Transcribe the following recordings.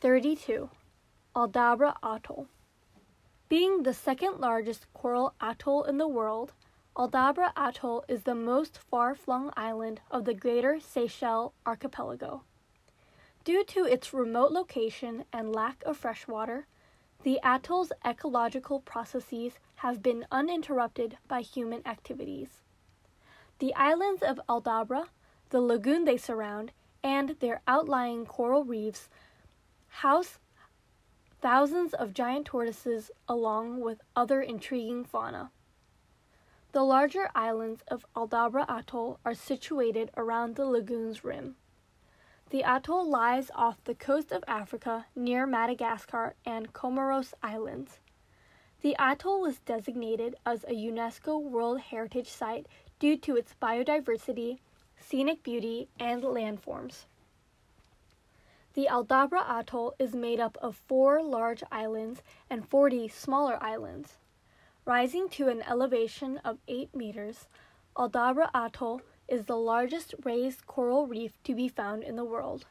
32. Aldabra Atoll. Being the second largest coral atoll in the world, Aldabra Atoll is the most far flung island of the Greater Seychelles Archipelago. Due to its remote location and lack of fresh water, the atoll's ecological processes have been uninterrupted by human activities. The islands of Aldabra, the lagoon they surround, and their outlying coral reefs house thousands of giant tortoises along with other intriguing fauna. The larger islands of Aldabra Atoll are situated around the lagoon's rim. The atoll lies off the coast of Africa near Madagascar and Comoros Islands. The atoll was designated as a UNESCO World Heritage Site due to its biodiversity, scenic beauty, and landforms. The Aldabra Atoll is made up of four large islands and 40 smaller islands. Rising to an elevation of 8 meters, Aldabra Atoll is the largest raised coral reef to be found in the world.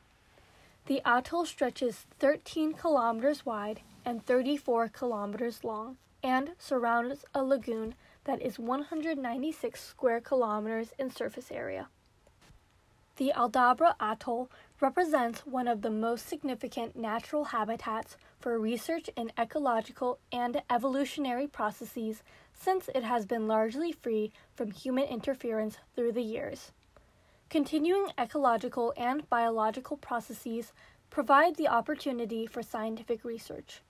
The atoll stretches 13 kilometers wide and 34 kilometers long and surrounds a lagoon that is 196 square kilometers in surface area. The Aldabra Atoll represents one of the most significant natural habitats for research in ecological and evolutionary processes since it has been largely free from human interference through the years. Continuing ecological and biological processes provide the opportunity for scientific research.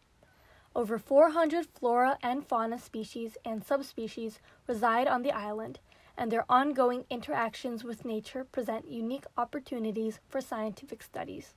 Over 400 flora and fauna species and subspecies reside on the island, and their ongoing interactions with nature present unique opportunities for scientific studies.